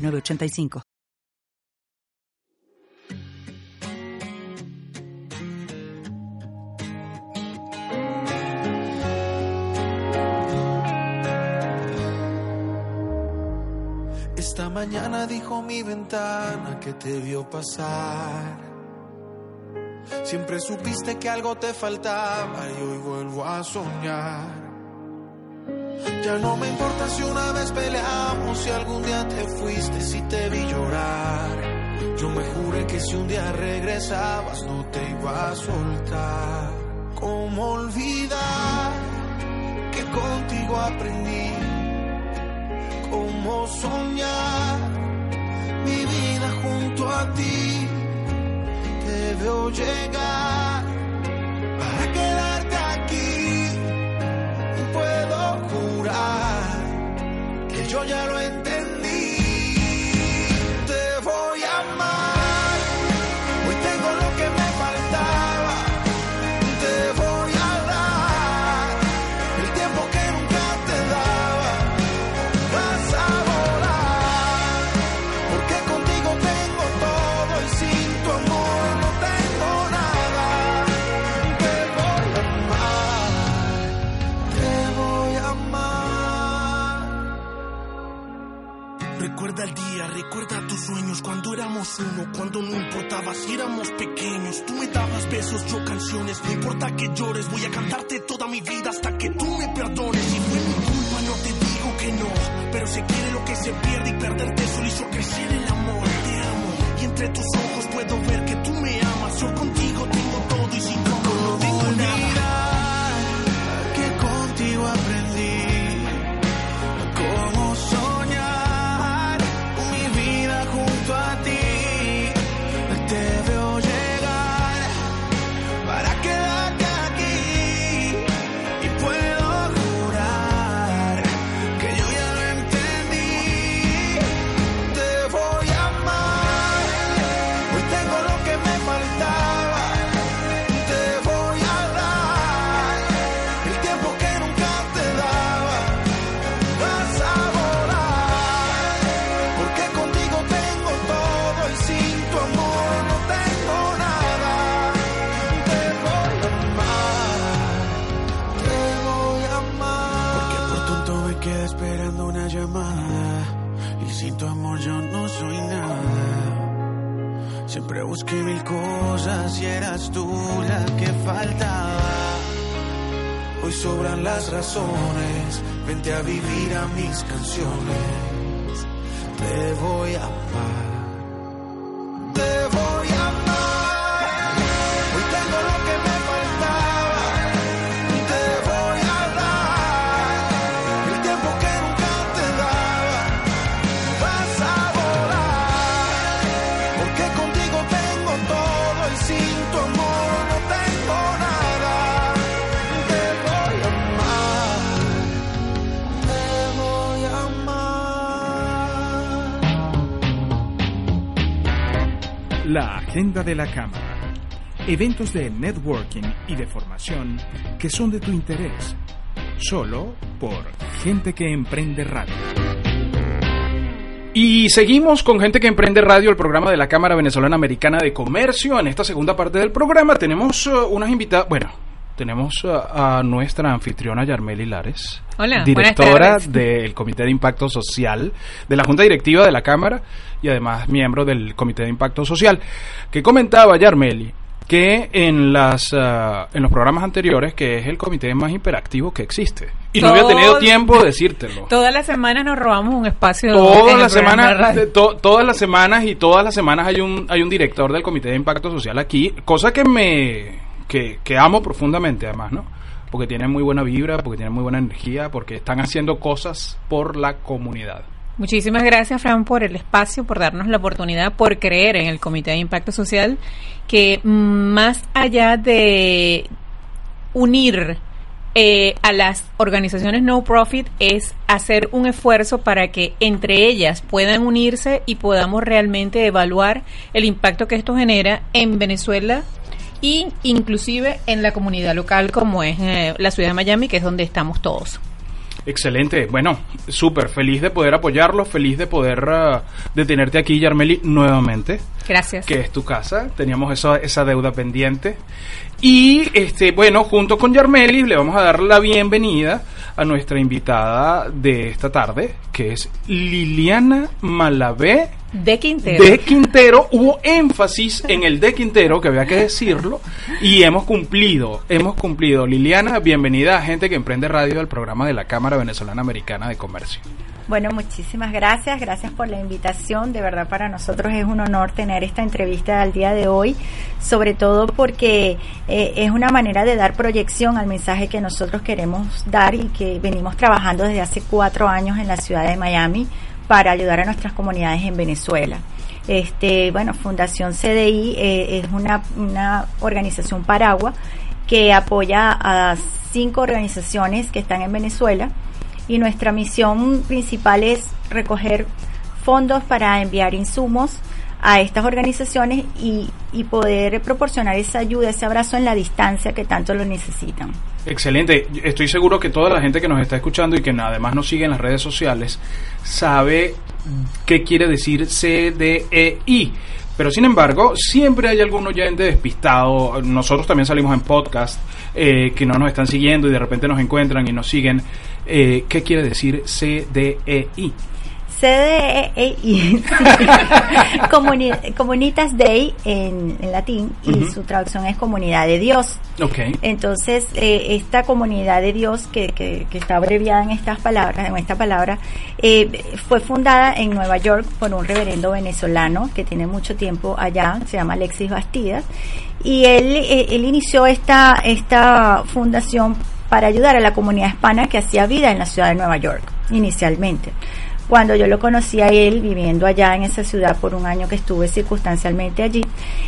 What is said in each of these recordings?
985. Esta mañana dijo mi ventana que te vio pasar. Siempre supiste que algo te faltaba y hoy vuelvo a soñar. Ya no me importa si una vez peleamos, si algún día te fuiste, si te vi llorar. Yo me juré que si un día regresabas no te iba a soltar. ¿Cómo olvidar que contigo aprendí? ¿Cómo soñar mi vida junto a ti? Te veo llegar para quedarte yo ya lo entendí. Cuando éramos uno, cuando no importaba si éramos pequeños. Tú me dabas besos, yo canciones. No importa que llores, voy a cantarte toda mi vida hasta que tú me perdones. Si fue mi culpa, no te digo que no. Pero se quiere lo que se pierde y perderte solo hizo crecer el amor. Te amo y entre tus ojos puedo ver que tú me amas. Yo contigo tengo todo y sin no y eras tú la que faltaba. Hoy sobran las razones, vente a vivir a mis canciones. Te voy a amar. Agenda de la Cámara. Eventos de networking y de formación que son de tu interés. Solo por Gente que Emprende Radio. Y seguimos con gente que emprende radio, el programa de la Cámara Venezolana Americana de Comercio. En esta segunda parte del programa tenemos uh, unas invitadas, bueno, tenemos a nuestra anfitriona Yarmeli Lares, Hola, directora del Comité de Impacto Social de la Junta Directiva de la Cámara y además miembro del Comité de Impacto Social, que comentaba Yarmeli que en las uh, en los programas anteriores que es el comité más hiperactivo que existe. Y no había tenido tiempo de decírtelo. Todas las semanas nos robamos un espacio. todas las semanas to- todas las semanas y todas las semanas hay un hay un director del comité de impacto social aquí cosa que me que, amo profundamente además no porque tienen muy buena vibra porque tienen muy buena energía porque están haciendo cosas por la comunidad. Muchísimas gracias, Fran, por el espacio, por darnos la oportunidad, por creer en el Comité de Impacto Social, que más allá de unir eh, a las organizaciones no profit es hacer un esfuerzo para que entre ellas puedan unirse y podamos realmente evaluar el impacto que esto genera en Venezuela y inclusive en la comunidad local como es eh, la ciudad de Miami, que es donde estamos todos. Excelente, bueno, súper feliz de poder apoyarlo, feliz de poder uh, de tenerte aquí, Yarmeli, nuevamente. Gracias. Que es tu casa, teníamos esa, esa deuda pendiente. Y este, bueno, junto con Yarmeli le vamos a dar la bienvenida a nuestra invitada de esta tarde, que es Liliana Malavé de Quintero. de Quintero. Hubo énfasis en el de Quintero, que había que decirlo, y hemos cumplido, hemos cumplido. Liliana, bienvenida a Gente que Emprende Radio, al programa de la Cámara Venezolana Americana de Comercio. Bueno, muchísimas gracias, gracias por la invitación. De verdad para nosotros es un honor tener esta entrevista al día de hoy, sobre todo porque eh, es una manera de dar proyección al mensaje que nosotros queremos dar y que venimos trabajando desde hace cuatro años en la ciudad de Miami para ayudar a nuestras comunidades en Venezuela. Este, bueno, Fundación CDI eh, es una, una organización paragua que apoya a cinco organizaciones que están en Venezuela y nuestra misión principal es recoger fondos para enviar insumos a estas organizaciones y, y, poder proporcionar esa ayuda, ese abrazo en la distancia que tanto lo necesitan. Excelente. Estoy seguro que toda la gente que nos está escuchando y que además nos sigue en las redes sociales sabe qué quiere decir CDEI. Pero sin embargo, siempre hay algún oyente despistado. Nosotros también salimos en podcast eh, que no nos están siguiendo y de repente nos encuentran y nos siguen. Eh, ¿Qué quiere decir CDEI? CDEI, Comuni Comunitas Dei en, en latín y su traducción es comunidad de Dios. Ok. Entonces, eh, esta comunidad de Dios, que, que, que está abreviada en estas palabras, en esta palabra, eh, fue fundada en Nueva York por un reverendo venezolano que tiene mucho tiempo allá, se llama Alexis Bastidas, y él, él inició esta, esta fundación para ayudar a la comunidad hispana que hacía vida en la ciudad de Nueva York, inicialmente. Cuando yo lo conocí a él viviendo allá en esa ciudad por un año que estuve circunstancialmente allí,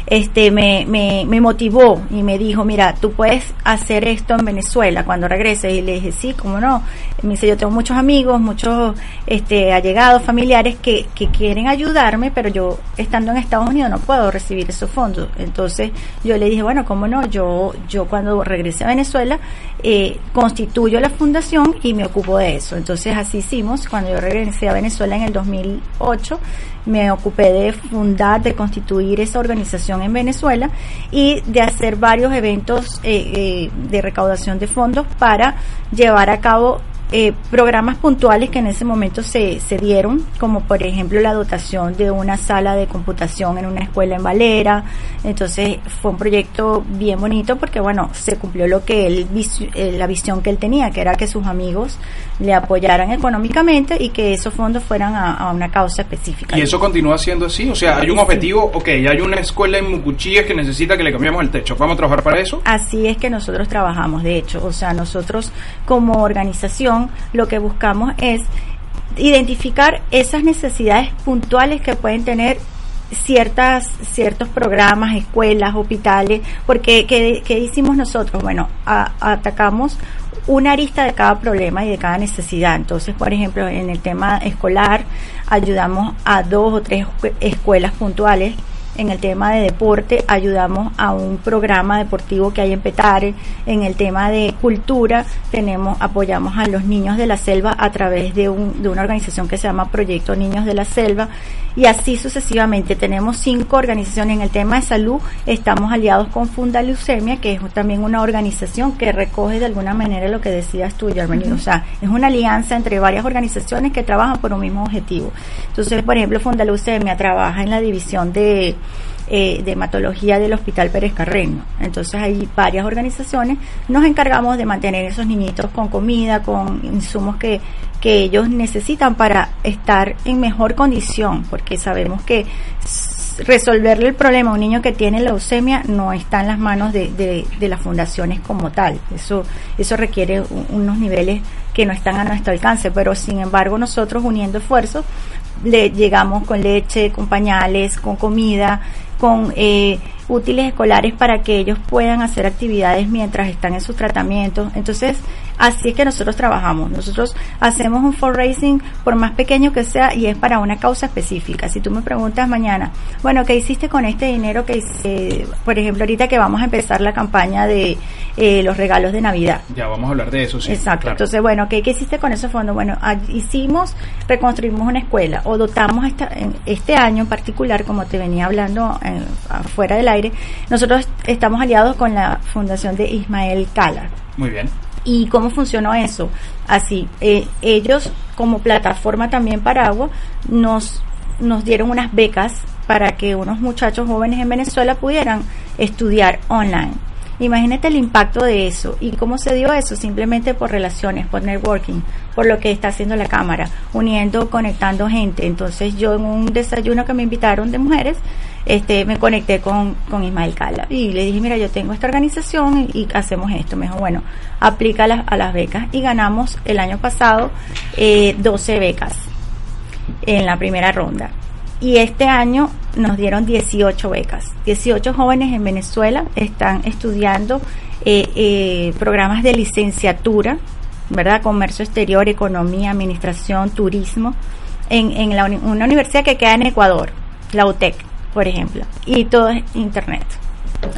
este me, me, motivó y me dijo, mira, tú puedes hacer esto en Venezuela cuando regreses. Y le dije, sí, cómo no. Me dice, yo tengo muchos amigos, muchos este, allegados, familiares que, que quieren ayudarme, pero yo estando en Estados Unidos no puedo recibir esos fondos. Entonces yo le dije, bueno, cómo no, yo, yo cuando regrese a Venezuela eh, constituyo la fundación y me ocupo de eso. Entonces así hicimos. Cuando yo regresé Venezuela en el 2008, me ocupé de fundar, de constituir esa organización en Venezuela y de hacer varios eventos eh, eh, de recaudación de fondos para llevar a cabo eh, programas puntuales que en ese momento se, se dieron, como por ejemplo la dotación de una sala de computación en una escuela en Valera. Entonces fue un proyecto bien bonito porque, bueno, se cumplió lo que él, eh, la visión que él tenía, que era que sus amigos le apoyaran económicamente y que esos fondos fueran a, a una causa específica. Y eso continúa siendo así. O sea, hay un Sí. objetivo. Ok, hay una escuela en Mucuchíes que necesita que le cambiemos el techo. ¿Vamos a trabajar para eso? Así es que nosotros trabajamos, de hecho, o sea, nosotros como organización lo que buscamos es identificar esas necesidades puntuales que pueden tener ciertas ciertos programas, escuelas, hospitales, porque ¿qué, hicimos nosotros? Bueno, atacamos una arista de cada problema y de cada necesidad. Entonces, por ejemplo, en el tema escolar ayudamos a dos o tres escue- escuelas puntuales en el tema de deporte ayudamos a un programa deportivo que hay en Petare. En el tema de cultura tenemos apoyamos a los niños de la selva a través de, un, de una organización que se llama Proyecto Niños de la Selva y así sucesivamente. Tenemos cinco organizaciones en el tema de salud. Estamos aliados con Funda Leucemia, que es también una organización que recoge de alguna manera lo que decías tú, Germany. O sea, es una alianza entre varias organizaciones que trabajan por un mismo objetivo. Entonces, por ejemplo, Funda Leucemia trabaja en la división de eh, de hematología del Hospital Pérez Carreño. Entonces hay varias organizaciones, nos encargamos de mantener esos niñitos con comida, con insumos que, que ellos necesitan para estar en mejor condición, porque sabemos que resolverle el problema a un niño que tiene leucemia no está en las manos de, de, de las fundaciones como tal. Eso, eso requiere unos niveles que no están a nuestro alcance, pero sin embargo nosotros uniendo esfuerzos le llegamos con leche, con pañales, con comida, con eh, útiles escolares para que ellos puedan hacer actividades mientras están en sus tratamientos. Entonces, así es que nosotros trabajamos. Nosotros hacemos un fundraising por más pequeño que sea y es para una causa específica. Si tú me preguntas mañana, bueno, ¿qué hiciste con este dinero que? Por ejemplo, ahorita que vamos a empezar la campaña de eh, los regalos de Navidad. Ya vamos a hablar de eso, sí. Exacto. claro. Entonces, bueno, ¿qué, qué hiciste con esos fondos? Bueno, hicimos, reconstruimos una escuela o dotamos esta, en este año en particular, como te venía hablando eh, afuera del aire, nosotros estamos aliados con la fundación de Ismael Cala. Muy bien. ¿Y cómo funcionó eso? Así, eh, ellos como plataforma también para agua nos, nos dieron unas becas para que unos muchachos jóvenes en Venezuela pudieran estudiar online. Imagínate el impacto de eso y cómo se dio eso simplemente por relaciones, por networking, por lo que está haciendo la cámara, uniendo, conectando gente. Entonces yo en un desayuno que me invitaron de mujeres, este, me conecté con, con Ismael Cala y le dije, mira, yo tengo esta organización y, y hacemos esto. Me dijo, bueno, aplica a las, becas y ganamos el año pasado eh, 12 becas en la primera ronda. Y este año nos dieron 18 becas. 18 jóvenes en Venezuela están estudiando eh, eh, programas de licenciatura, ¿verdad? Comercio exterior, economía, administración, turismo, en, en la una universidad que queda en Ecuador, la UTEC, por ejemplo. Y todo es internet,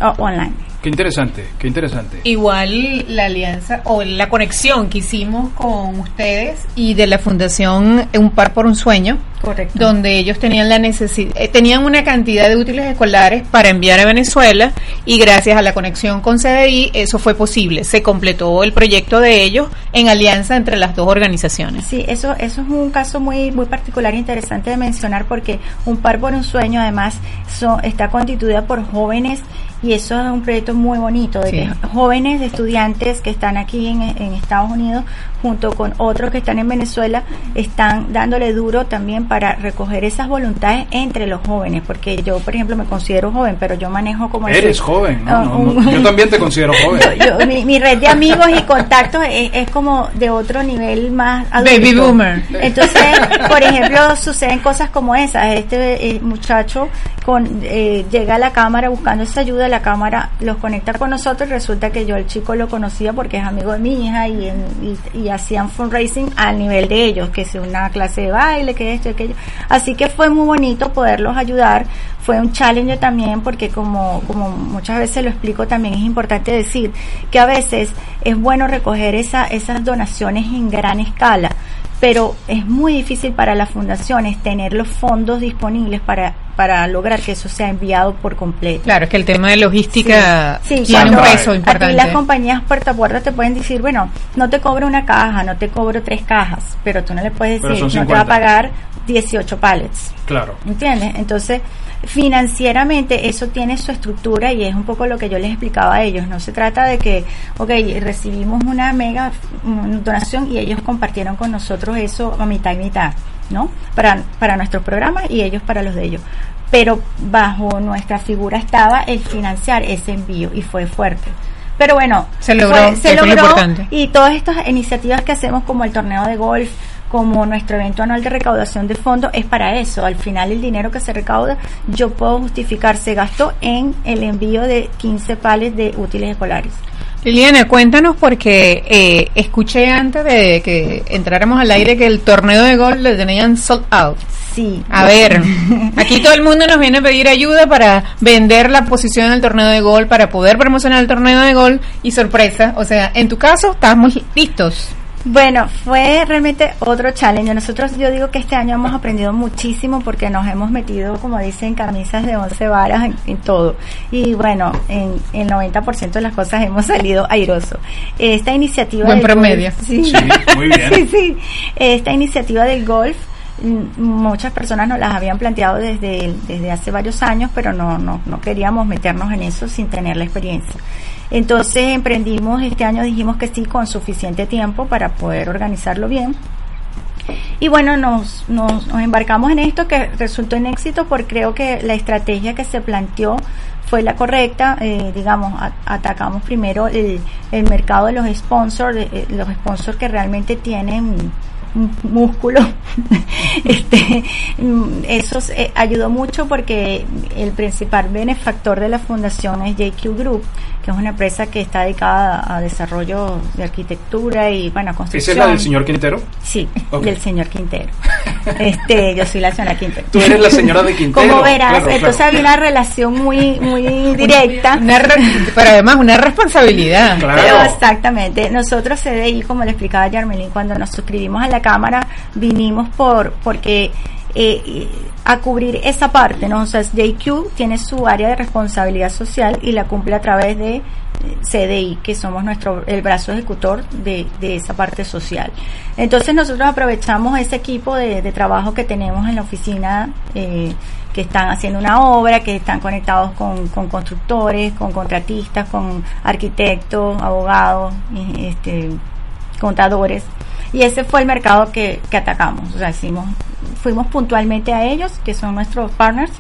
o online. Qué interesante, qué interesante. Igual la alianza o la conexión que hicimos con ustedes y de la Fundación Un Par por un Sueño, Correcto. donde ellos tenían la necesidad, tenían una cantidad de útiles escolares para enviar a Venezuela y gracias a la conexión con CDI eso fue posible. Se completó el proyecto de ellos en alianza entre las dos organizaciones. Sí, eso, eso es un caso muy, muy particular e interesante de mencionar porque Un Par por un Sueño además so- está constituida por jóvenes y eso es un proyecto muy bonito, de Sí. que jóvenes estudiantes que están aquí en, en Estados Unidos junto con otros que están en Venezuela están dándole duro también para recoger esas voluntades entre los jóvenes, porque yo, por ejemplo, me considero joven, pero yo manejo como... Eres joven, ¿no? ah, No, un- no, yo también te considero joven. yo- yo- mi, mi red de amigos y contactos es, es como de otro nivel más adulto. Baby boomer. Entonces, por ejemplo, suceden cosas como esas. Este eh, muchacho con eh, llega a la cámara buscando esa ayuda, la cámara los conecta con nosotros y resulta que yo el chico lo conocía porque es amigo de mi hija y, en- y, y hacían fundraising al nivel de ellos, que es una clase de baile, que esto y Así que fue muy bonito poderlos ayudar. Fue un challenge también porque como, como muchas veces lo explico también es importante decir que a veces es bueno recoger esa, esas donaciones en gran escala pero es muy difícil para las fundaciones tener los fondos disponibles para, para lograr que eso sea enviado por completo. Claro, es que el tema de logística Sí, tiene un peso A ti importante. las compañías puerta a puerta te pueden decir, bueno, no te cobro una caja, no te cobro tres cajas, pero tú no le puedes decir, no te va a 50. pagar 18 pallets. Claro. ¿Entiendes? Entonces, financieramente eso tiene su estructura y es un poco lo que yo les explicaba a ellos. No se trata de que, ok, recibimos una mega donación y ellos compartieron con nosotros eso a mitad y mitad, ¿no? Para, para nuestros programas y ellos para los de ellos. Pero bajo nuestra figura estaba el financiar ese envío y fue fuerte. Pero bueno, Se logró, fue- se logró importante. y todas estas iniciativas que hacemos como el torneo de golf, como nuestro evento anual de recaudación de fondos, es para eso. Al final el dinero que se recauda, yo puedo justificar, se gastó en el envío de 15 pales de útiles escolares. Liliana, cuéntanos porque eh, escuché antes de que entráramos al aire que el torneo de golf le tenían sold out. Sí. A ver, aquí todo el mundo nos viene a pedir ayuda para vender la posición en el torneo de gol, para poder promocionar el torneo de gol y sorpresa, o sea, en tu caso estamos listos. Bueno, fue realmente otro challenge. Nosotros, yo digo que este año hemos aprendido muchísimo porque nos hemos metido, como dicen, camisas de 11 varas en, en todo. Y bueno, en el 90% de las cosas hemos salido airoso. Esta iniciativa Buen del promedio. golf- sí. Sí, muy bien. sí, sí. Esta iniciativa del golf, muchas personas nos las habían planteado desde, desde hace varios años, pero no, no, no queríamos meternos en eso sin tener la experiencia. Entonces emprendimos este año, dijimos que sí, con suficiente tiempo para poder organizarlo bien. Y bueno, nos, nos, nos embarcamos en esto que resultó en éxito porque creo que la estrategia que se planteó fue la correcta. Eh, digamos, a- atacamos primero el, el mercado de los sponsors, de- eh, los sponsors que realmente tienen músculo. este, mm, eso eh, ayudó mucho porque el principal benefactor de la fundación es JQ Group, que es una empresa que está dedicada a desarrollo de arquitectura y bueno, ¿Esa construcción. es la del señor Quintero? Sí, del señor Quintero. Este, yo soy la señora Quintero. Tú eres la señora de Quintero. Como verás, Claro, entonces claro. había una relación muy, muy directa. Una re- pero además una responsabilidad. Claro. Pero exactamente, nosotros CDI, como le explicaba Yarmelín, cuando nos suscribimos a la Cámara, vinimos por porque eh, eh, a cubrir esa parte, ¿no? O sea, JQ tiene su área de responsabilidad social y la cumple a través de eh, CDI, que somos nuestro el brazo ejecutor de, de esa parte social. Entonces nosotros aprovechamos ese equipo de, de trabajo que tenemos en la oficina, eh, que están haciendo una obra, que están conectados con, con constructores, con contratistas, con arquitectos, abogados, este, contadores. Y ese fue el mercado que, que atacamos. O sea, hicimos, fuimos puntualmente a ellos, que son nuestros partners,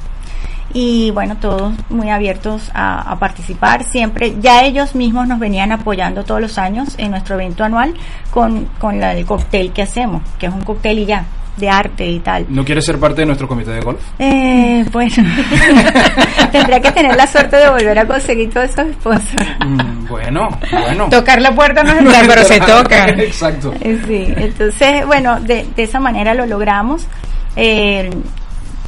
y bueno, todos muy abiertos a, participar. Siempre, ya ellos mismos nos venían apoyando todos los años en nuestro evento anual con, con el cóctel que hacemos, que es un cóctel y ya, de arte y tal. ¿No quieres ser parte de nuestro comité de golf? Eh, bueno, tendría que tener la suerte de volver a conseguir todos esos sponsors. Mm, bueno, bueno. Tocar la puerta no es entrar, pero se toca. Exacto. Eh, Sí, entonces, bueno, de, de esa manera lo logramos. Eh,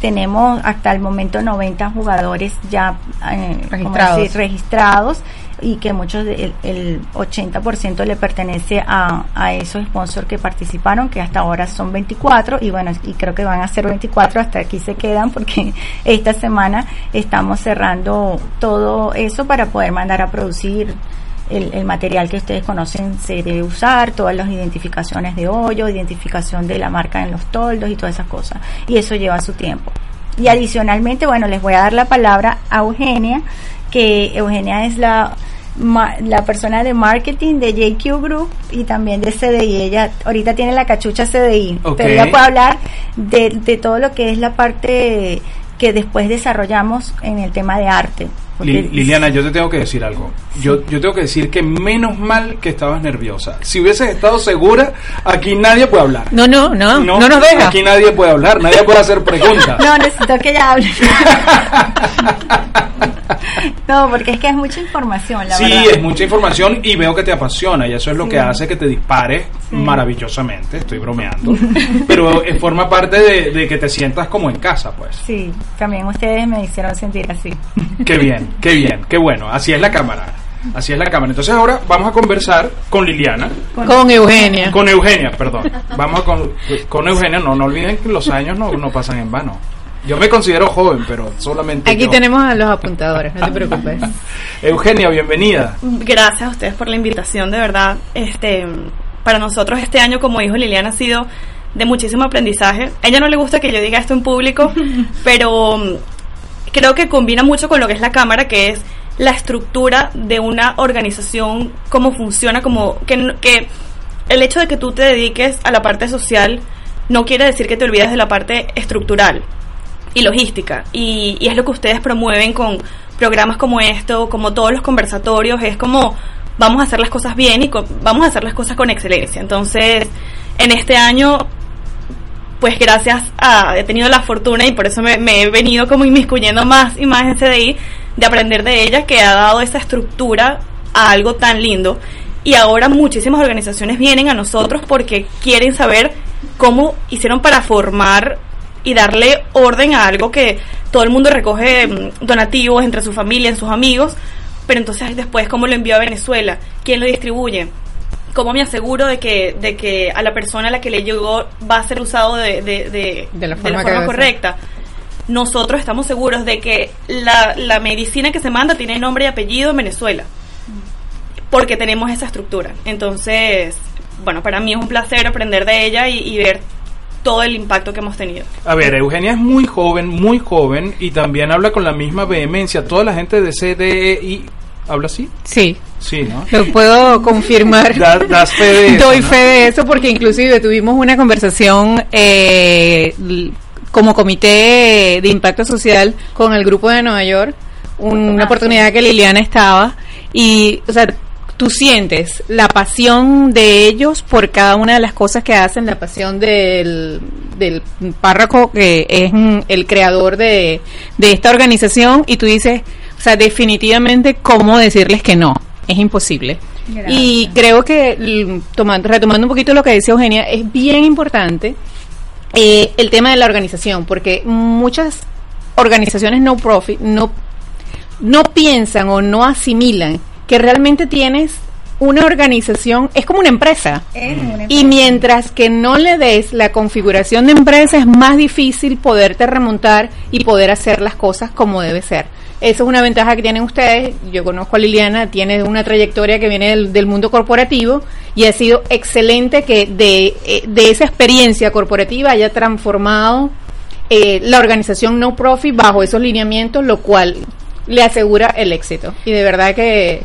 tenemos hasta el momento 90 jugadores ya eh, ¿cómo Registrados. decir? registrados y que muchos, de- el, el 80% le pertenece a, a esos sponsors que participaron, que hasta ahora son 24 y bueno, y creo que van a ser 24, hasta aquí se quedan porque esta semana estamos cerrando todo eso para poder mandar a producir el, el material que ustedes conocen se debe usar, todas las identificaciones de hoyo, identificación de la marca en los toldos y todas esas cosas. Y eso lleva su tiempo. Y adicionalmente, bueno, les voy a dar la palabra a Eugenia, que Eugenia es la ma- la persona de marketing de JQ Group y también de CDI. Ella ahorita tiene la cachucha CDI, Ok. pero ella puede hablar de, de todo lo que es la parte que después desarrollamos en el tema de arte. Porque- Liliana, yo te tengo que decir algo. Yo, yo tengo que decir que menos mal que estabas nerviosa. Si hubieses estado segura, aquí nadie puede hablar. No, no, no, no, nos deja. Aquí nadie puede hablar, nadie puede hacer preguntas. No, necesito que ella hable. no, porque es que es mucha información, la sí, verdad. es mucha información y veo que te apasiona y eso es lo Sí. que hace que te dispares maravillosamente. Estoy bromeando. Pero eh, forma parte de, de que te sientas como en casa, pues. Sí, también ustedes me hicieron sentir así. Qué bien, qué bien, qué bueno. Así es la cámara. Así es la cámara. Entonces ahora vamos a conversar con Liliana. Con Eugenia. Con Eugenia, perdón. Vamos a con, con Eugenia. No, no olviden que los años no, no pasan en vano. Yo me considero joven, pero solamente Aquí yo. tenemos a los apuntadores, no te preocupes. Eugenia, bienvenida. Gracias a ustedes por la invitación, de verdad. Este, para nosotros este año, como dijo Liliana, ha sido de muchísimo aprendizaje. A ella no le gusta que yo diga esto en público, pero creo que combina mucho con lo que es la cámara, que es la estructura de una organización, cómo funciona, como que, el hecho de que tú te dediques a la parte social no quiere decir que te olvides de la parte estructural y logística. Y, es lo que ustedes promueven con programas como esto, como todos los conversatorios, es como vamos a hacer las cosas bien y vamos a hacer las cosas con excelencia. Entonces, en este año, pues gracias a, he tenido la fortuna y por eso me, he venido como inmiscuyendo más y más en CDI, de aprender de ella que ha dado esa estructura a algo tan lindo. Y ahora muchísimas organizaciones vienen a nosotros porque quieren saber cómo hicieron para formar y darle orden a algo que todo el mundo recoge mm, donativos entre su familia, en sus amigos, pero entonces después cómo lo envío a Venezuela, quién lo distribuye, cómo me aseguro de que, de que a la persona a la que le llegó va a ser usado de, de, de- De la forma debe ser. correcta. Nosotros estamos seguros de que la, la medicina que se manda tiene nombre y apellido en Venezuela, porque tenemos esa estructura. Entonces, bueno, para mí es un placer aprender de ella y, y ver todo el impacto que hemos tenido. A ver, Eugenia es muy joven, muy joven y también habla con la misma vehemencia. Toda la gente de CDI habla así. Sí, Sí, ¿no? Lo puedo confirmar. Da- das fe de eso, Doy ¿no? fe de eso porque inclusive tuvimos una conversación eh, como comité de impacto social con el grupo de Nueva York, una oportunidad que Liliana estaba y, o sea, tú sientes la pasión de ellos por cada una de las cosas que hacen, la pasión del, del párroco que es el creador de, de esta organización y tú dices, o sea, definitivamente cómo decirles que no, es imposible. Gracias. Y creo que, l- tomando, retomando un poquito lo que decía Eugenia, es bien importante eh, el tema de la organización, porque muchas organizaciones no profit no, no piensan o no asimilan que realmente tienes una organización, es como una empresa. Es una Y mientras que no le des la configuración de empresa, es más difícil poderte remontar y poder hacer las cosas como debe ser. Eso es una ventaja que tienen ustedes. Yo conozco a Liliana, tiene una trayectoria que viene del, mundo corporativo y ha sido excelente que de, eh, de esa experiencia corporativa haya transformado eh, la organización no profit bajo esos lineamientos, lo cual le asegura el éxito. Y de verdad que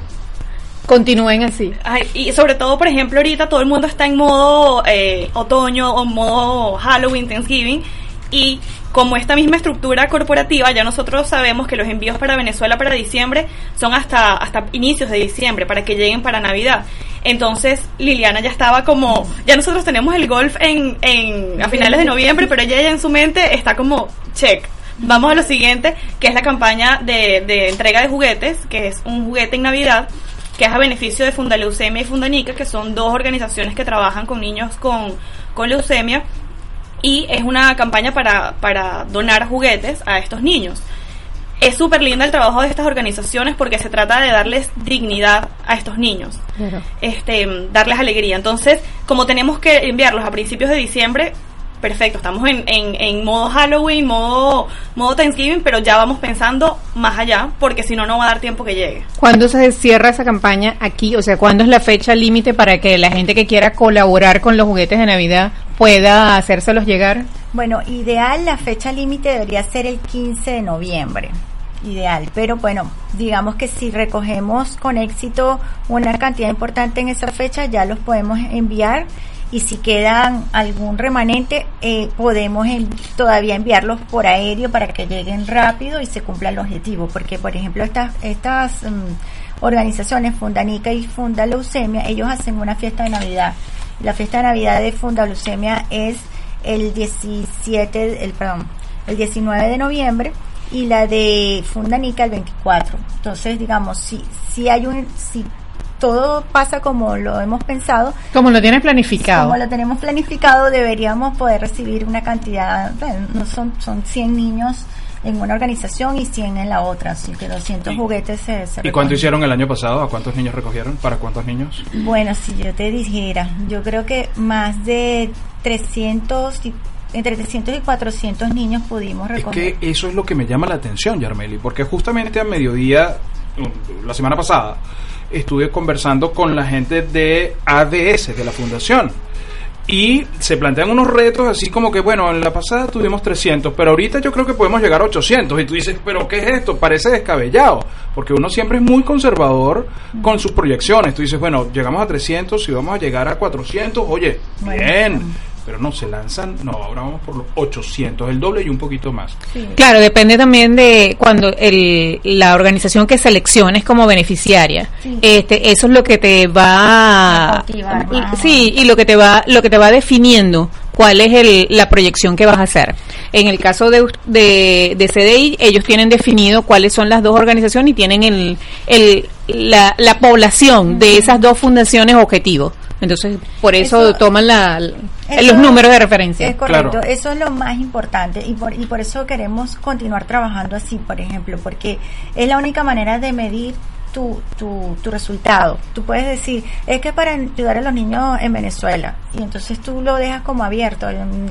continúen así. Y sobre todo, por ejemplo, ahorita todo el mundo está en modo eh, otoño o modo Halloween, Thanksgiving, y como esta misma estructura corporativa, ya nosotros sabemos que los envíos para Venezuela para diciembre son hasta, hasta inicios de diciembre, para que lleguen para Navidad. Entonces, Liliana ya estaba como, ya nosotros tenemos el golf en, en, a finales de noviembre, pero ella ya en su mente está como, check. Vamos a lo siguiente, que es la campaña de, de entrega de juguetes, que es un juguete en Navidad, que es a beneficio de Fundaleucemia y Fundanica, que son dos organizaciones que trabajan con niños con, con leucemia, y es una campaña para, para donar juguetes a estos niños. Es súper linda el trabajo de estas organizaciones porque se trata de darles dignidad a estos niños, este, darles alegría. Entonces, como tenemos que enviarlos a principios de diciembre, perfecto, estamos en, en, en modo Halloween, modo, modo Thanksgiving, pero ya vamos pensando más allá, porque si no, no va a dar tiempo que llegue. ¿Cuándo se cierra esa campaña aquí? O sea, ¿cuándo es la fecha límite para que la gente que quiera colaborar con los juguetes de Navidad pueda hacérselos llegar? Bueno, ideal, la fecha límite debería ser el 15 de noviembre. Ideal, pero bueno, digamos que si recogemos con éxito una cantidad importante en esa fecha, ya los podemos enviar y si quedan algún remanente, eh, podemos en- todavía enviarlos por aéreo para que lleguen rápido y se cumpla el objetivo. Porque, por ejemplo, estas, estas mm, organizaciones, Fundanica y Funda Leucemia, ellos hacen una fiesta de Navidad. La fiesta de Navidad de Funda Leucemia es el 17, el, perdón, el 19 de noviembre y la de Fundanica el 24. Entonces, digamos, si, si hay un, si todo pasa como lo hemos pensado, Como lo tienes planificado. como lo tenemos planificado, deberíamos poder recibir una cantidad, bueno, no son, son 100 niños en una organización y 100 en la otra, así que 200 ¿Y- juguetes se, se ¿Y cuánto hicieron el año pasado? ¿A cuántos niños recogieron? ¿Para cuántos niños? Bueno, si yo te dijera, yo creo que más de 300, y- entre 300 y 400 niños pudimos Es recoger. que eso es lo que me llama la atención, Yarmeli, porque justamente a mediodía, um, la semana pasada, estuve conversando con la gente de ADS, de la fundación. Y se plantean unos retos así como que, bueno, en la pasada tuvimos 300, pero ahorita yo creo que podemos llegar a 800. Y tú dices, pero ¿qué es esto? Parece descabellado, porque uno siempre es muy conservador con sus proyecciones. Tú dices, bueno, llegamos a 300 y vamos a llegar a 400, oye, bien. Pero no, se lanzan, no, ahora vamos por los 800, el doble y un poquito más. Claro, depende también de cuando el, la organización que selecciones como beneficiaria. Sí. Este, eso es lo que te va, A cautivar, y- va. sí, y lo que te va, lo que te va definiendo cuál es el, la proyección que vas a hacer. En el caso de, de, de CDI, ellos tienen definido cuáles son las dos organizaciones y tienen el, el, la, la población de esas dos fundaciones objetivo. Entonces, por eso, Eso- toman la, Eso los números de referencia. Es correcto, Claro. eso es lo más importante y por, y por eso queremos continuar trabajando así, por ejemplo, porque es la única manera de medir tu, tu, tu resultado. Tú puedes decir, es que para ayudar a los niños en Venezuela, y entonces tú lo dejas como abierto.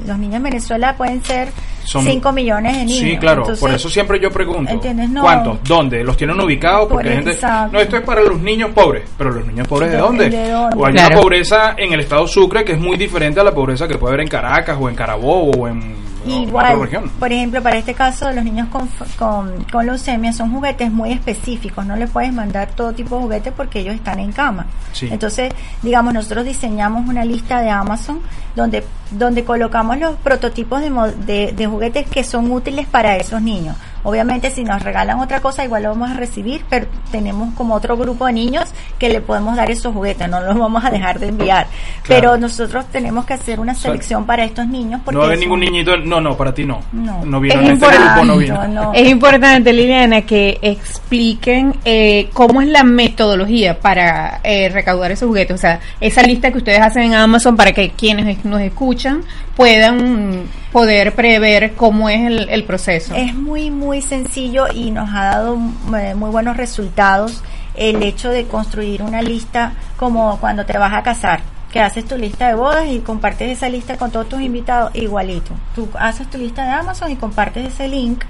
Los niños en Venezuela pueden ser Son- 5 millones de niños. Sí, claro, Entonces, por eso siempre yo pregunto, ¿entiendes? No. ¿cuántos? ¿Dónde? ¿Los tienen ubicados? Porque Por hay gente, exacto. no, esto es para los niños pobres, pero los niños pobres ¿de ¿De- dónde? de dónde? O hay Claro. una pobreza en el estado Sucre que es muy diferente a la pobreza que puede haber en Caracas o en Carabobo o en Igual, por ejemplo, para este caso, los niños con, con, con leucemia son juguetes muy específicos. No les puedes mandar todo tipo de juguetes porque ellos están en cama. Sí. Entonces, digamos, nosotros diseñamos una lista de Amazon donde, donde colocamos los prototipos de, de, de juguetes que son útiles para esos niños. Obviamente, si nos regalan otra cosa, igual lo vamos a recibir, pero tenemos como otro grupo de niños que le podemos dar esos juguetes, no los vamos a dejar de enviar. Pero nosotros tenemos que hacer una sea, selección para estos niños porque No va a haber son- ningún niñito. No, no, para ti no. No. vino Es en este importante, grupo, no vino. no. Es importante, Liliana, que expliquen eh, cómo es la metodología para eh, recaudar esos juguetes. O sea, esa lista que ustedes hacen en Amazon para que quienes nos escuchan puedan poder prever cómo es el, el proceso. Es muy, muy sencillo y nos ha dado eh, muy buenos resultados el hecho de construir una lista como cuando te vas a casar, que haces tu lista de bodas y compartes esa lista con todos tus invitados igualito. Tú haces tu lista de Amazon y compartes ese link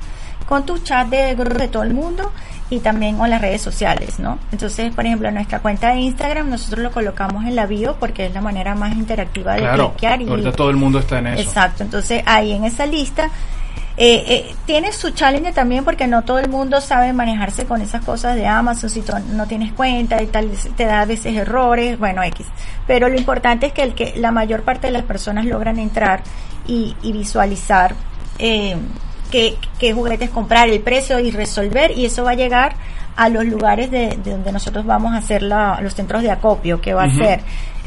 con tu chat de de todo el mundo y también con las redes sociales, ¿no? Entonces, por ejemplo, en nuestra cuenta de Instagram nosotros lo colocamos en la bio porque es la manera más interactiva de Claro, cliquear y ahorita todo el mundo está en eso. Exacto, entonces ahí en esa lista eh, eh, tiene su challenge también porque no todo el mundo sabe manejarse con esas cosas de Amazon, si tú no tienes cuenta y tal, te da a veces errores, bueno, X. Pero lo importante es que, el que la mayor parte de las personas logran entrar y, y visualizar eh, qué, qué juguetes comprar, el precio y resolver y eso va a llegar a los lugares de, de donde nosotros vamos a hacer la- los centros de acopio, que va a ser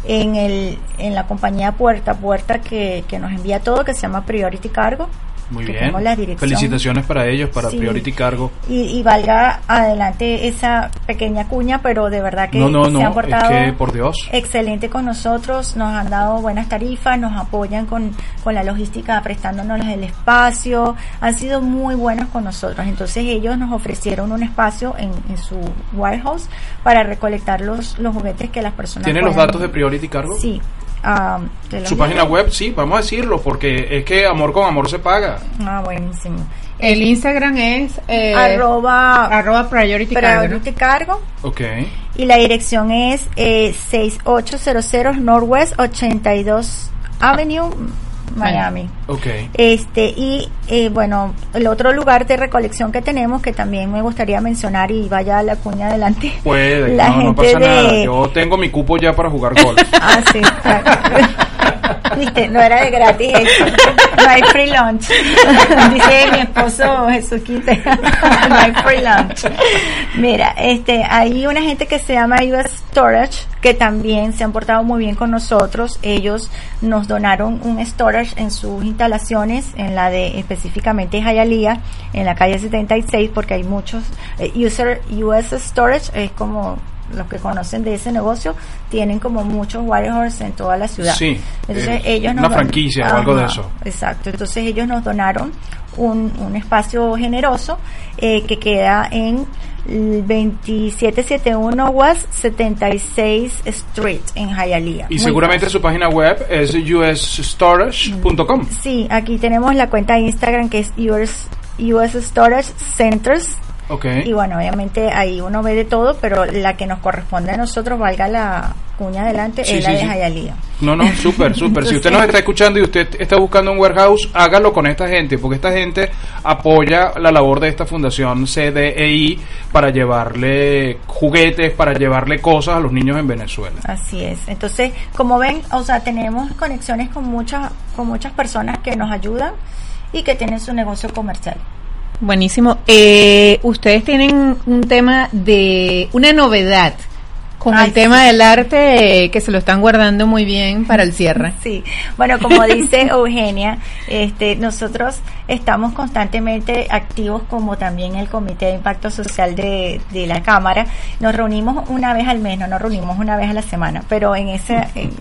en, el, en la compañía Puerta Puerta que, que nos envía todo, que se llama Priority Cargo. Muy que bien. tenemos la dirección. Felicitaciones para ellos, para Sí. Priority Cargo. Y, y valga adelante esa pequeña cuña, pero de verdad que No, no, se no, han es portado que, por Dios. excelente con nosotros, nos han dado buenas tarifas, nos apoyan con, con la logística, prestándonos el espacio, han sido muy buenos con nosotros. Entonces ellos nos ofrecieron un espacio en, en su warehouse para recolectar los, los juguetes que las personas ¿Tiene los datos de Priority Cargo? Sí. Ah, Su página web, sí, vamos a decirlo, porque es que amor con amor se paga. Ah, buenísimo. El Instagram es eh, arroba arroba priority. Priority Cargo. Ok. Y la dirección es eh, 6800 Northwest 82 Avenue, Miami. Ok. Este, y eh, bueno, el otro lugar de recolección que tenemos, que también me gustaría mencionar, y vaya la cuña adelante. Puede, la no, no gente pasa de. nada. Yo tengo mi cupo ya para jugar golf. Ah, sí, claro. Viste, no era de gratis eso. No hay free lunch. Dice mi esposo Jesús Quinte. No hay free lunch. Mira, este, hay una gente que se llama US Storage que también se han portado muy bien con nosotros. Ellos nos donaron un storage en sus instalaciones, en la de específicamente Hialeah, en la calle 76, porque hay muchos. eh, user US Storage es como los que conocen de ese negocio tienen como muchos warehouses en toda la ciudad. Sí, Entonces eh, ellos una nos don- franquicia o algo de eso. Exacto. Entonces ellos nos donaron un, un espacio generoso eh, que queda en el 2771 West 76 Street en Hialeah. Y Muy seguramente fácil. su página web es usstorage.com. Sí, aquí tenemos la cuenta de Instagram que es US, US Storage Centers. Y bueno, obviamente ahí uno ve de todo, pero la que nos corresponde a nosotros, valga la cuña adelante, Sí, es la de sí. No, no, súper, súper. Si usted nos está escuchando y usted está buscando un warehouse, hágalo con esta gente, porque esta gente apoya la labor de esta fundación CDEI para llevarle juguetes, para llevarle cosas a los niños en Venezuela. Así es. Entonces, como ven, o sea, tenemos conexiones con muchas con muchas personas que nos ayudan y que tienen su negocio comercial. Buenísimo. Eh, ustedes tienen un tema de una novedad con Ay, el tema sí. del arte eh, que se lo están guardando muy bien para el cierre. Sí, bueno, como dice Eugenia, este, nosotros estamos constantemente activos como también el Comité de Impacto Social de, de la Cámara. Nos reunimos una vez al mes, no nos reunimos una vez a la semana, pero en ese, en,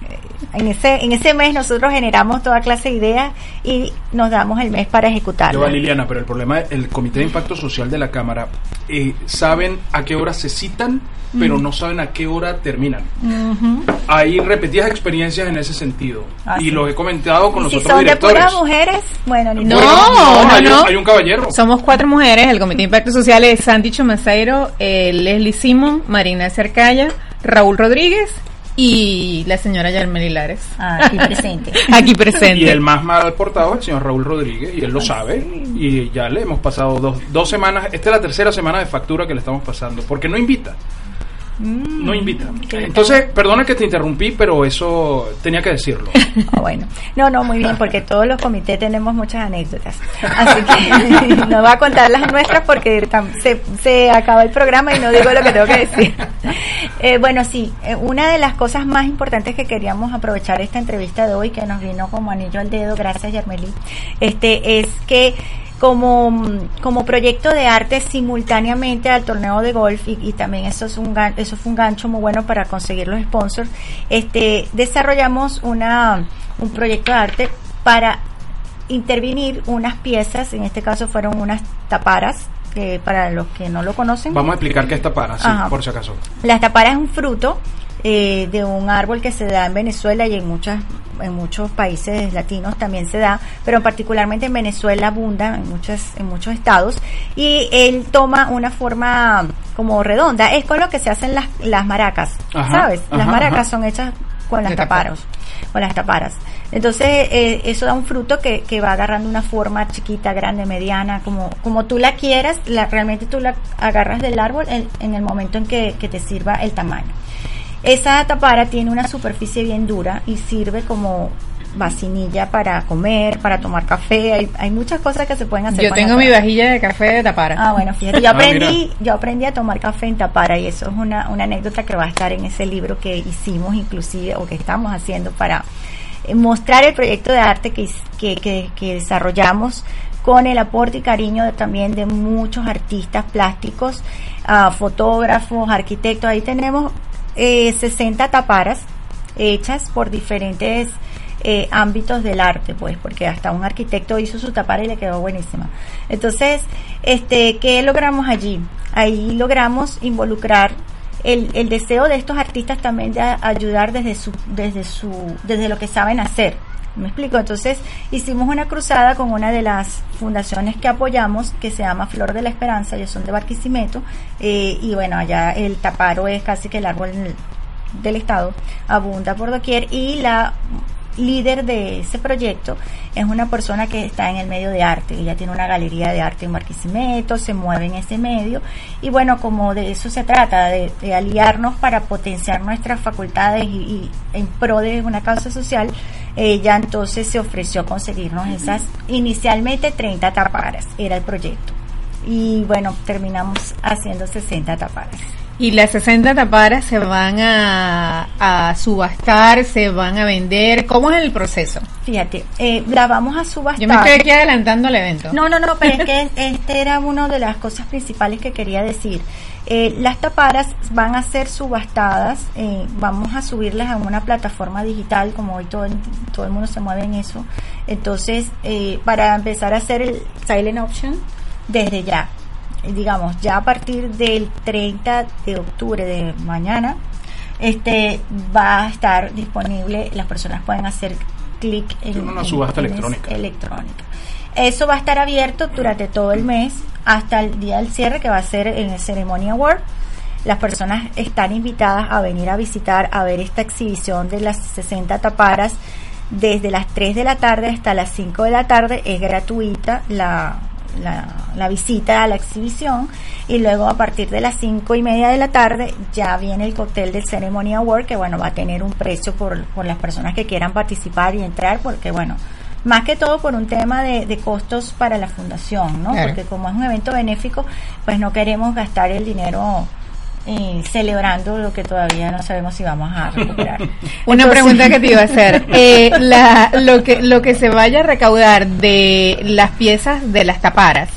en ese, en ese mes nosotros generamos toda clase de ideas y nos damos el mes para Ya ejecutarlo. va, Liliana, pero el problema es el Comité de Impacto Social de la Cámara eh, saben a qué hora se citan, pero no saben a qué hora terminan. Hay repetidas experiencias en ese sentido. Ah, y sí. lo he comentado con Y los si otros son de puras mujeres, bueno, ni No, no, hay, no. Un, hay un caballero. Somos cuatro mujeres, el Comité de Impacto Social es Sandy Chumaceiro, eh, Leslie Simon, Marina Cercaya, Raúl Rodríguez Y la señora Yarmel Hilares. Ah, aquí presente. Aquí presente. Y el más mal portado es el señor Raúl Rodríguez, y él lo sabe. Y ya le hemos pasado dos, dos semanas. Esta es la tercera semana de factura que le estamos pasando, porque no invita. Mm. No invita. Entonces, perdona que te interrumpí, pero eso tenía que decirlo. Ah, bueno, no, no, muy bien, porque todos los comités tenemos muchas anécdotas. Así que no voy a contar las nuestras porque se, se acaba el programa y no digo lo que tengo que decir. Eh, bueno, sí, eh, una de las cosas más importantes que queríamos aprovechar esta entrevista de hoy, que nos vino como anillo al dedo, gracias Yarmeli, este, es que como, como proyecto de arte simultáneamente al torneo de golf y, y también eso es un eso fue un gancho muy bueno para conseguir los sponsors este desarrollamos una un proyecto de arte para intervenir unas piezas en este caso fueron unas taparas que para los que no lo conocen Vamos a explicar qué está para, sí, por si acaso. la tapara es un fruto eh, de un árbol que se da en Venezuela y en muchas en muchos países latinos también se da, pero particularmente en Venezuela abunda en muchos en muchos estados y él toma una forma como redonda, es con lo que se hacen las las maracas, Ajá, ¿sabes? las maracas ajá. son hechas con las De taparos, con las taparas. Entonces, eh, eso da un fruto que, que va agarrando una forma chiquita, grande, mediana, como, como tú la quieras, la, realmente tú la agarras del árbol en, en el momento en que, que te sirva el tamaño. Esa tapara tiene una superficie bien dura y sirve como vacinilla para comer, para tomar café, hay, hay muchas cosas que se pueden hacer. Yo tengo mi vajilla de café de tapara. Ah, bueno, fíjate, yo Ah, aprendí, yo aprendí a tomar café en Tapara y eso es una, una anécdota que va a estar en ese libro que hicimos inclusive o que estamos haciendo para eh, mostrar el proyecto de arte que, que, que, que desarrollamos con el aporte y cariño de- también de muchos artistas plásticos, ah, fotógrafos, arquitectos. Ahí tenemos eh, 60 taparas hechas por diferentes eh, ámbitos del arte, pues, porque hasta un arquitecto hizo su tapara y le quedó buenísima. Entonces, este, ¿qué logramos allí? Ahí logramos involucrar el, el deseo de estos artistas también de ayudar desde su, desde su, desde lo que saben hacer. ¿Me explico? Entonces hicimos una cruzada con una de las fundaciones que apoyamos, que se llama Flor de la Esperanza, ellos son de Barquisimeto, eh, y bueno, allá el taparo es casi que el árbol del Estado, abunda por doquier, y la líder de ese proyecto es una persona que está en el medio de arte, ella tiene una galería de arte en Barquisimeto, se mueve en ese medio y bueno, como de eso se trata, de, de aliarnos para potenciar nuestras facultades y, y en pro de una causa social, ella entonces se ofreció a conseguirnos esas inicialmente 30 taparas, era el proyecto. Y bueno, terminamos haciendo 60 taparas. Y las 60 taparas se van a, a subastar, se van a vender. ¿Cómo es el proceso? Fíjate, eh, la vamos a subastar. Yo me estoy aquí adelantando al evento. No, no, no, pero es que este era una de las cosas principales que quería decir. Eh, las taparas van a ser subastadas, eh, vamos a subirlas a una plataforma digital, como hoy todo, el- todo el mundo se mueve en eso. Entonces, eh, para empezar a hacer el silent option desde ya, digamos, ya a partir del 30 de octubre de mañana, este va a estar disponible, las personas pueden hacer clic en Una en- subasta en electrónica. electrónica. Eso va a estar abierto durante todo el mes hasta el día del cierre que va a ser en el Ceremony Award. Las personas están invitadas a venir a visitar, a ver esta exhibición de las 60 taparas desde las 3 de la tarde hasta las 5 de la tarde. Es gratuita la, la, la visita a la exhibición y luego a partir de las 5 y media de la tarde ya viene el cóctel del Ceremony Award que bueno va a tener un precio por, por las personas que quieran participar y entrar porque bueno más que todo por un tema de, de costos para la fundación, ¿no? Claro. Porque como es un evento benéfico, pues no queremos gastar el dinero eh, celebrando lo que todavía no sabemos si vamos a recuperar. Una Entonces- pregunta que te iba a hacer. Eh, la, lo, que, lo que se vaya a recaudar de las piezas de las taparas,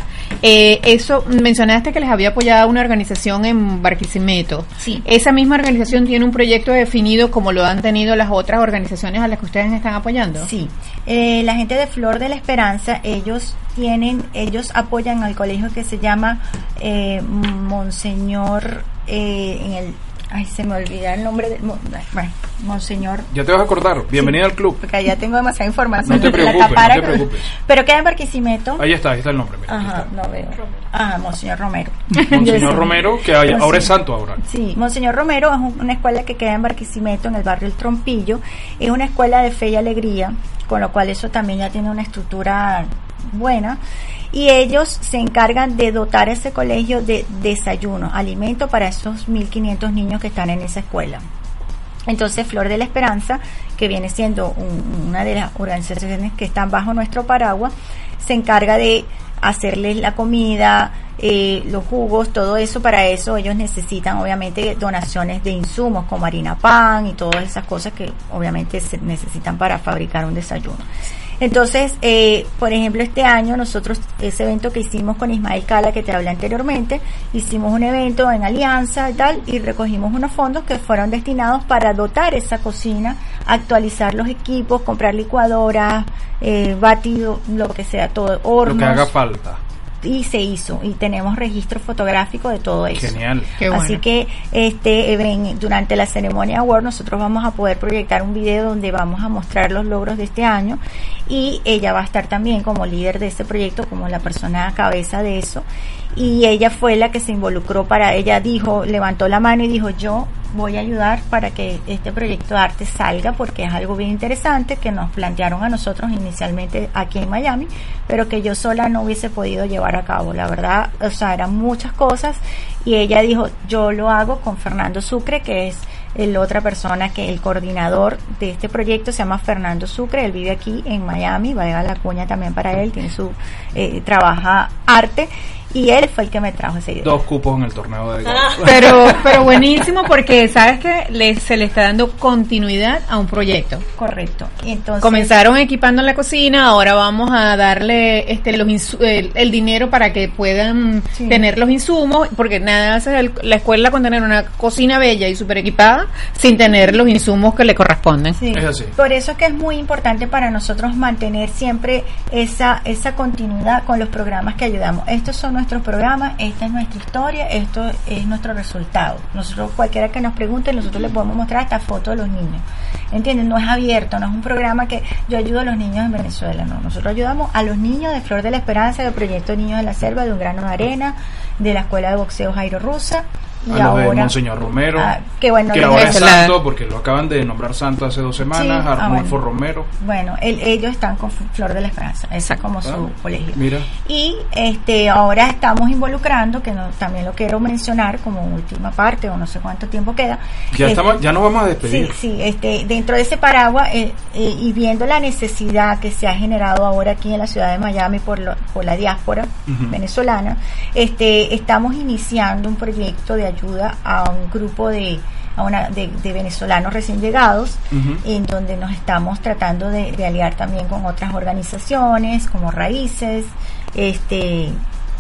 eh, eso mencionaste que les había apoyado una organización en Barquisimeto. Sí. Esa misma organización tiene un proyecto definido como lo han tenido las otras organizaciones a las que ustedes están apoyando. Sí, eh, la gente de Flor de la Esperanza, ellos tienen, ellos apoyan al colegio que se llama eh, Monseñor, eh, en el Ay, se me olvida el nombre del... Bueno, Monseñor... Ya te vas a acordar. Bienvenida al club. Porque ya tengo demasiada información. No te La preocupes, no te preocupes. Pero queda en Barquisimeto. Ahí está, ahí está el nombre. mira, Ajá, no veo. Ajá, Monseñor Romero. Monseñor Romero, que hay- ahora es santo ahora. Sí, Monseñor Romero es un- una escuela que queda en Barquisimeto, en el barrio El Trompillo. Es una escuela de fe y alegría, con lo cual eso también ya tiene una estructura buena. Y ellos se encargan de dotar ese colegio de desayuno, alimento para esos 1.500 niños que están en esa escuela. Entonces, Flor de la Esperanza, que viene siendo un- una de las organizaciones que están bajo nuestro paraguas, se encarga de hacerles la comida, eh, los jugos, todo eso. Para eso ellos necesitan, obviamente, donaciones de insumos como harina pan y todas esas cosas que, obviamente, se necesitan para fabricar un desayuno. Entonces, eh, por ejemplo, este año nosotros, ese evento que hicimos con Ismael Cala, que te hablé anteriormente, hicimos un evento en alianza y tal, y recogimos unos fondos que fueron destinados para dotar esa cocina, actualizar los equipos, comprar licuadoras, eh, batido, lo que sea, todo, hornos. Lo que haga falta. Y se hizo, y tenemos registro fotográfico de todo eso. Genial. Qué bueno. Así que este durante la ceremonia Award nosotros vamos a poder proyectar un video donde vamos a mostrar los logros de este año y ella va a estar también como líder de este proyecto, como la persona a cabeza de eso. Y ella fue la que se involucró para ella, dijo, levantó la mano y dijo, yo voy a ayudar para que este proyecto de arte salga porque es algo bien interesante que nos plantearon a nosotros inicialmente aquí en Miami, pero que yo sola no hubiese podido llevar a cabo. La verdad, o sea, eran muchas cosas y ella dijo, yo lo hago con Fernando Sucre, que es el otra persona que el coordinador de este proyecto se llama Fernando Sucre, él vive aquí en Miami, va a la cuña también para él, tiene su, eh, trabaja arte y él fue el que me trajo ese idea. Dos cupos en el torneo de golf. Pero, pero buenísimo porque sabes que le, se le está dando continuidad a un proyecto. Correcto. Y entonces, Comenzaron equipando la cocina, ahora vamos a darle este los insu- el, el dinero para que puedan Sí. tener los insumos, porque nada hace el- la escuela con tener una cocina bella y súper equipada sin tener los insumos que le corresponden. Sí. Es así. Por eso es que es muy importante para nosotros mantener siempre esa, esa continuidad con los programas que ayudamos. Estos son nuestros programas, esta es nuestra historia, esto es nuestro resultado. Nosotros, cualquiera que nos pregunte, nosotros le podemos mostrar hasta fotos de los niños. ¿Entienden? No es abierto, no es un programa que yo ayudo a los niños en Venezuela, no. Nosotros ayudamos a los niños de Flor de la Esperanza, del proyecto Niños de la Selva, de Un Grano de Arena, de la Escuela de Boxeo Jairo Rusa. A lo de Monseñor Romero, Ah, que bueno, que ahora es la- santo porque lo acaban de nombrar santo hace dos semanas, Sí, ah, Arnulfo bueno. Romero. Bueno, el- ellos están con Flor de la Esperanza, ese es como su Ah, colegio. Mira, Y este ahora estamos involucrando, que no- también lo quiero mencionar como última parte, o no sé cuánto tiempo queda. ya estamos, ya nos vamos a Sí, despedir. sí, este, dentro de ese paraguas eh, eh, y viendo la necesidad que se ha generado ahora aquí en la ciudad de Miami por, lo- por la diáspora venezolana, este, estamos iniciando un proyecto de ayuda a un grupo de, a una, de, de venezolanos recién llegados, en donde nos estamos tratando de, de aliar también con otras organizaciones como Raíces, este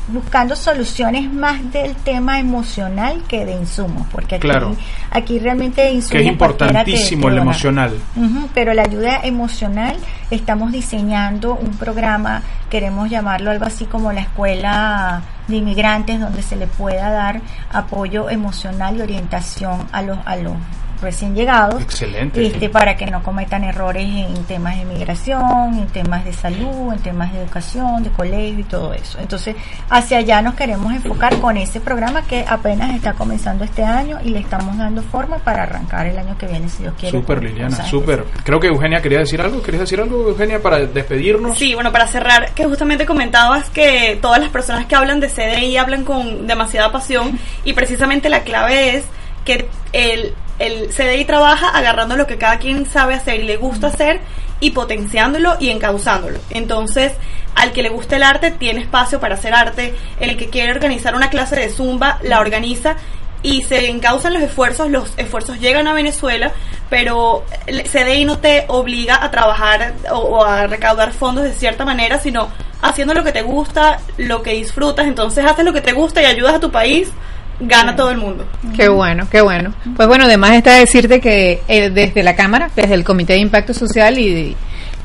buscando soluciones más del tema emocional que de insumos, porque aquí, Claro. aquí realmente insumos que es importantísimo el emocional. Ujú, pero la ayuda emocional, estamos diseñando un programa, queremos llamarlo algo así como la escuela de inmigrantes, donde se le pueda dar apoyo emocional y orientación a los, a los recién llegados. Excelente. Este, para que no cometan errores en temas de migración, en temas de salud, en temas de educación, de colegio y todo eso. Entonces, hacia allá nos queremos enfocar con ese programa que apenas está comenzando este año y le estamos dando forma para arrancar el año que viene, si Dios quiere. Súper, Liliana, súper. Creo que Eugenia quería decir algo. ¿Querías decir algo, Eugenia, para despedirnos? Sí, bueno, para cerrar, que justamente comentabas que todas las personas que hablan de CDI hablan con demasiada pasión y precisamente la clave es que el, el CDI trabaja agarrando lo que cada quien sabe hacer y le gusta hacer y potenciándolo y encauzándolo. Entonces, al que le gusta el arte tiene espacio para hacer arte, el que quiere organizar una clase de zumba la organiza y se encausan los esfuerzos, los esfuerzos llegan a Venezuela, pero el CDI no te obliga a trabajar o, o a recaudar fondos de cierta manera, sino haciendo lo que te gusta, lo que disfrutas, entonces haces lo que te gusta y ayudas a tu país, gana todo el mundo. Qué bueno, qué bueno. Pues bueno, además está decirte que eh, desde la Cámara, desde el Comité de Impacto Social y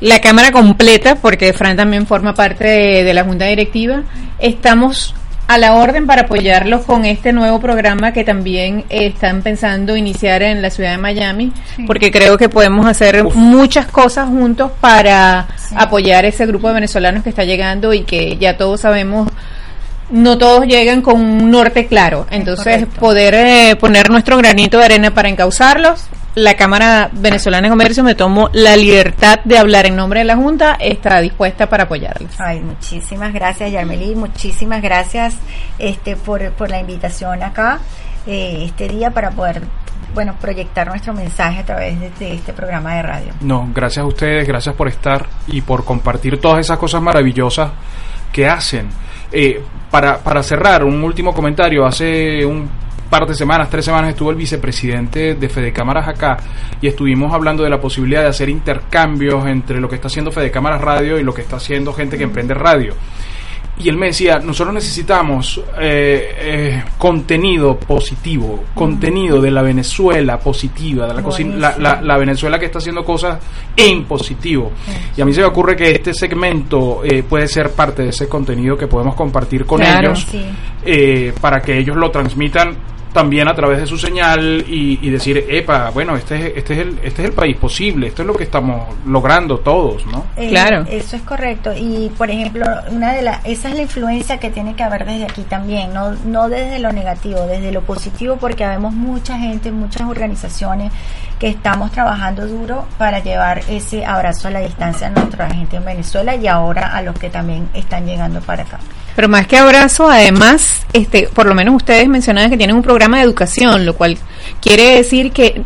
la Cámara completa, porque Fran también forma parte de, de la Junta Directiva, estamos a la orden para apoyarlos con este nuevo programa que también están pensando iniciar en la ciudad de Miami, porque creo que podemos hacer muchas cosas juntos para apoyar ese grupo de venezolanos que está llegando y que ya todos sabemos no todos llegan con un norte claro. Entonces, poder eh, poner nuestro granito de arena para encauzarlos. La Cámara Venezolana de Comercio me tomó la libertad de hablar en nombre de la Junta, está dispuesta para apoyarlos. Ay, muchísimas gracias, Yarmeli, muchísimas gracias este por, por la invitación acá eh, este día para poder bueno, proyectar nuestro mensaje a través de, de, este programa de radio. No, gracias a ustedes, gracias por estar y por compartir todas esas cosas maravillosas que hacen. Eh, para, para cerrar, un último comentario. Hace un par de semanas, tres semanas, estuvo el vicepresidente de Fede Cámaras acá y estuvimos hablando de la posibilidad de hacer intercambios entre lo que está haciendo Fede Cámaras Radio y lo que está haciendo gente que emprende radio y él me decía, nosotros necesitamos eh, eh, contenido positivo, contenido de la Venezuela positiva, de la, la, la, Venezuela que está haciendo cosas en positivo. Y a mí se me ocurre que este segmento eh, puede ser parte de ese contenido que podemos compartir con ellos para que ellos lo transmitan también a través de su señal y, decir, epa, bueno, este es, este, es el, este es el país posible, esto es lo que estamos logrando todos, ¿no? Eh, claro. Eso es correcto. Y, por ejemplo, una de las, esa es la influencia que tiene que haber desde aquí también, no, no desde lo negativo, desde lo positivo, porque vemos mucha gente, muchas organizaciones que estamos trabajando duro para llevar ese abrazo a la distancia a nuestra gente en Venezuela y ahora a los que también están llegando para acá. Pero más que abrazo, además, este, por lo menos ustedes mencionaban que tienen un programa de educación, lo cual quiere decir que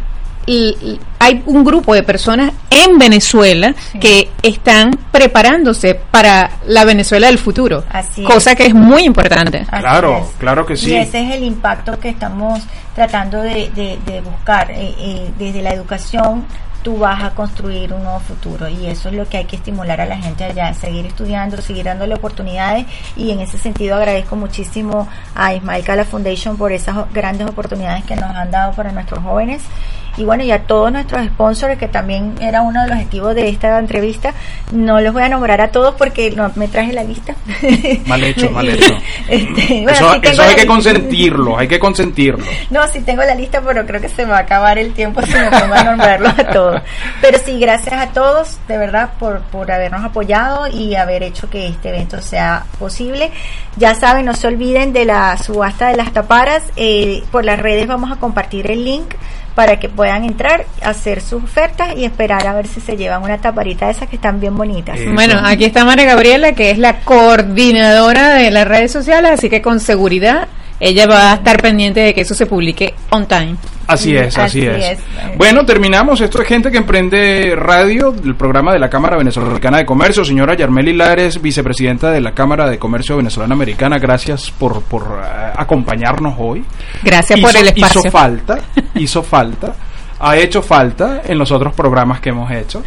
hay un grupo de personas en Venezuela que están preparándose para la Venezuela del futuro, cosa que es muy importante. claro, claro que sí. Y ese es el impacto que estamos tratando de, de, buscar eh, eh, desde la educación tú vas a construir un nuevo futuro. Y eso es lo que hay que estimular a la gente allá, seguir estudiando, seguir dándole oportunidades. Y en ese sentido agradezco muchísimo a Ismael Cala Foundation por esas grandes oportunidades que nos han dado para nuestros jóvenes y bueno, y a todos nuestros sponsors, que también era uno de los objetivos de esta entrevista. No los voy a nombrar a todos porque no me traje la lista. Mal hecho, mal hecho. Este, eso, hay que consentirlo, hay que consentirlo. No, sí tengo la lista, pero creo que se me va a acabar el tiempo si me pongo a nombrarlos a todos. Pero sí, gracias a todos, de verdad, por, por habernos apoyado y haber hecho que este evento sea posible. Ya saben, no se olviden de la subasta de las taparas. Eh, por las redes vamos a compartir el link para que puedan entrar, hacer sus ofertas y esperar a ver si se llevan una taparita de esas que están bien bonitas. Bueno, aquí está María Gabriela, que es la coordinadora de las redes sociales, así que con seguridad ella va a estar pendiente de que eso se publique on time. Así es, así, es. Bueno, terminamos. Esto es Gente que Emprende Radio, el programa de la Cámara Venezolana de Comercio. Señora Yarmeli Lares, vicepresidenta de la Cámara de Comercio Venezolana Americana, gracias por, por uh, acompañarnos hoy. Gracias por el espacio. Hizo falta, hizo falta, ha hecho falta en los otros programas que hemos hecho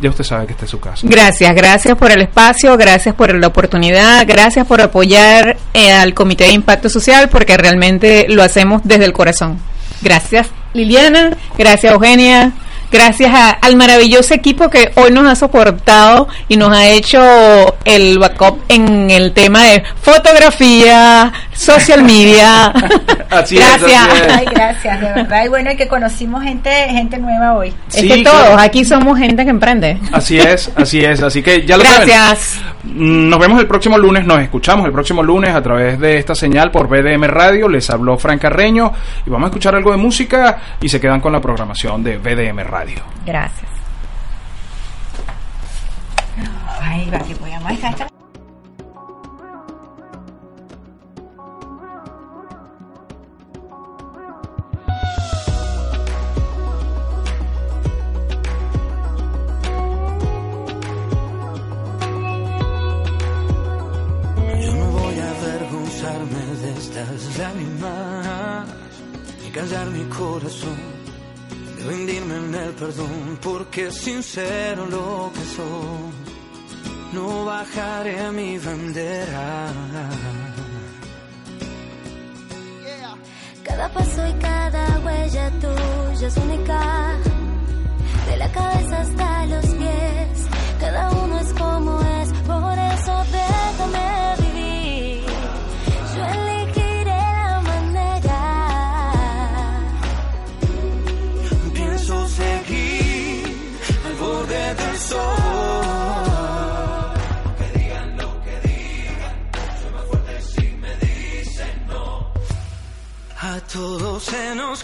ya usted sabe que este es su casa. Gracias, gracias por el espacio, gracias por la oportunidad, gracias por apoyar eh, al Comité de Impacto Social porque realmente lo hacemos desde el corazón. Gracias Liliana, gracias Eugenia, gracias al maravilloso equipo que hoy nos ha soportado y nos ha hecho el backup en el tema de fotografía, social media. así gracias. Ay, gracias, de verdad. Y bueno, y que conocimos gente, gente nueva hoy. es que todos, aquí somos gente que emprende. Así es, así es. Así que ya lo gracias. Mm, nos vemos el próximo lunes, nos escuchamos el próximo lunes a través de esta señal por BDM Radio. Les habló Fran Carreño y vamos a escuchar algo de música y se quedan con la programación de BDM Radio. Gracias. Ay, va, que voy a esta. Es sincero lo que soy, no bajaré mi bandera. Cada paso y cada huella tuya es única, se nos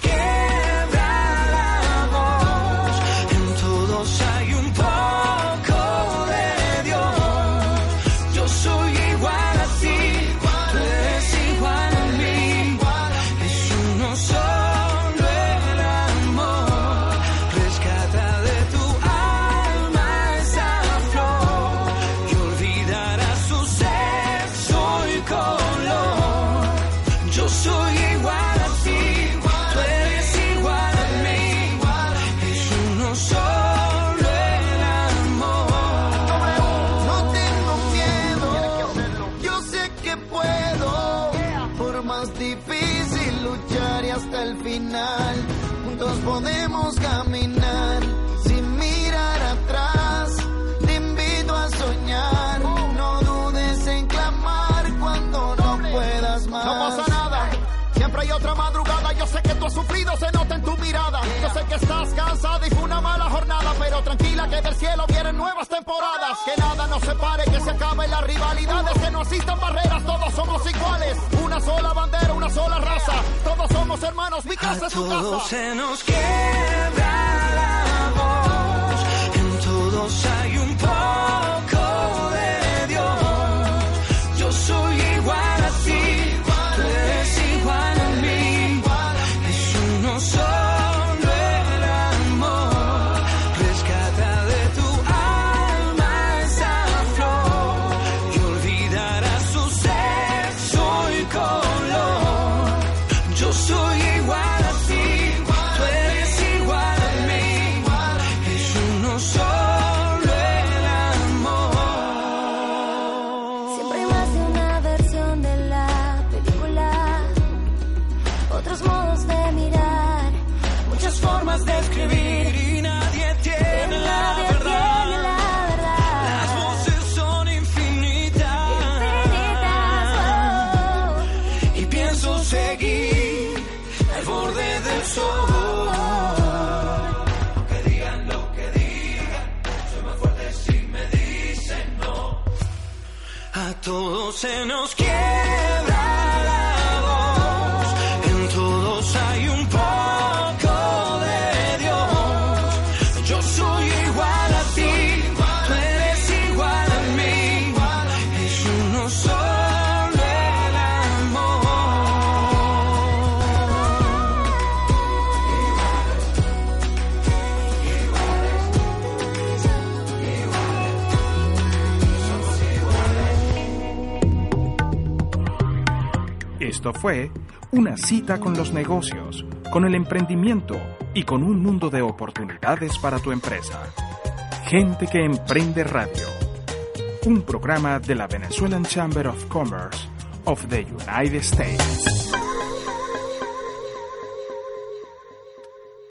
sufrido se nota en tu mirada. Yo sé que estás cansada y fue una mala jornada, pero tranquila que del cielo vienen nuevas temporadas. Que nada nos separe, que se acabe las rivalidades, que no existan barreras, todos somos iguales. Una sola bandera, una sola raza. Todos somos hermanos, mi casa es tu casa. Todos se nos quiebra la voz, en todos hay un poco. fue una cita con los negocios, con el emprendimiento y con un mundo de oportunidades para tu empresa. Gente que Emprende Radio, un programa de la Venezuelan Chamber of Commerce of the United States.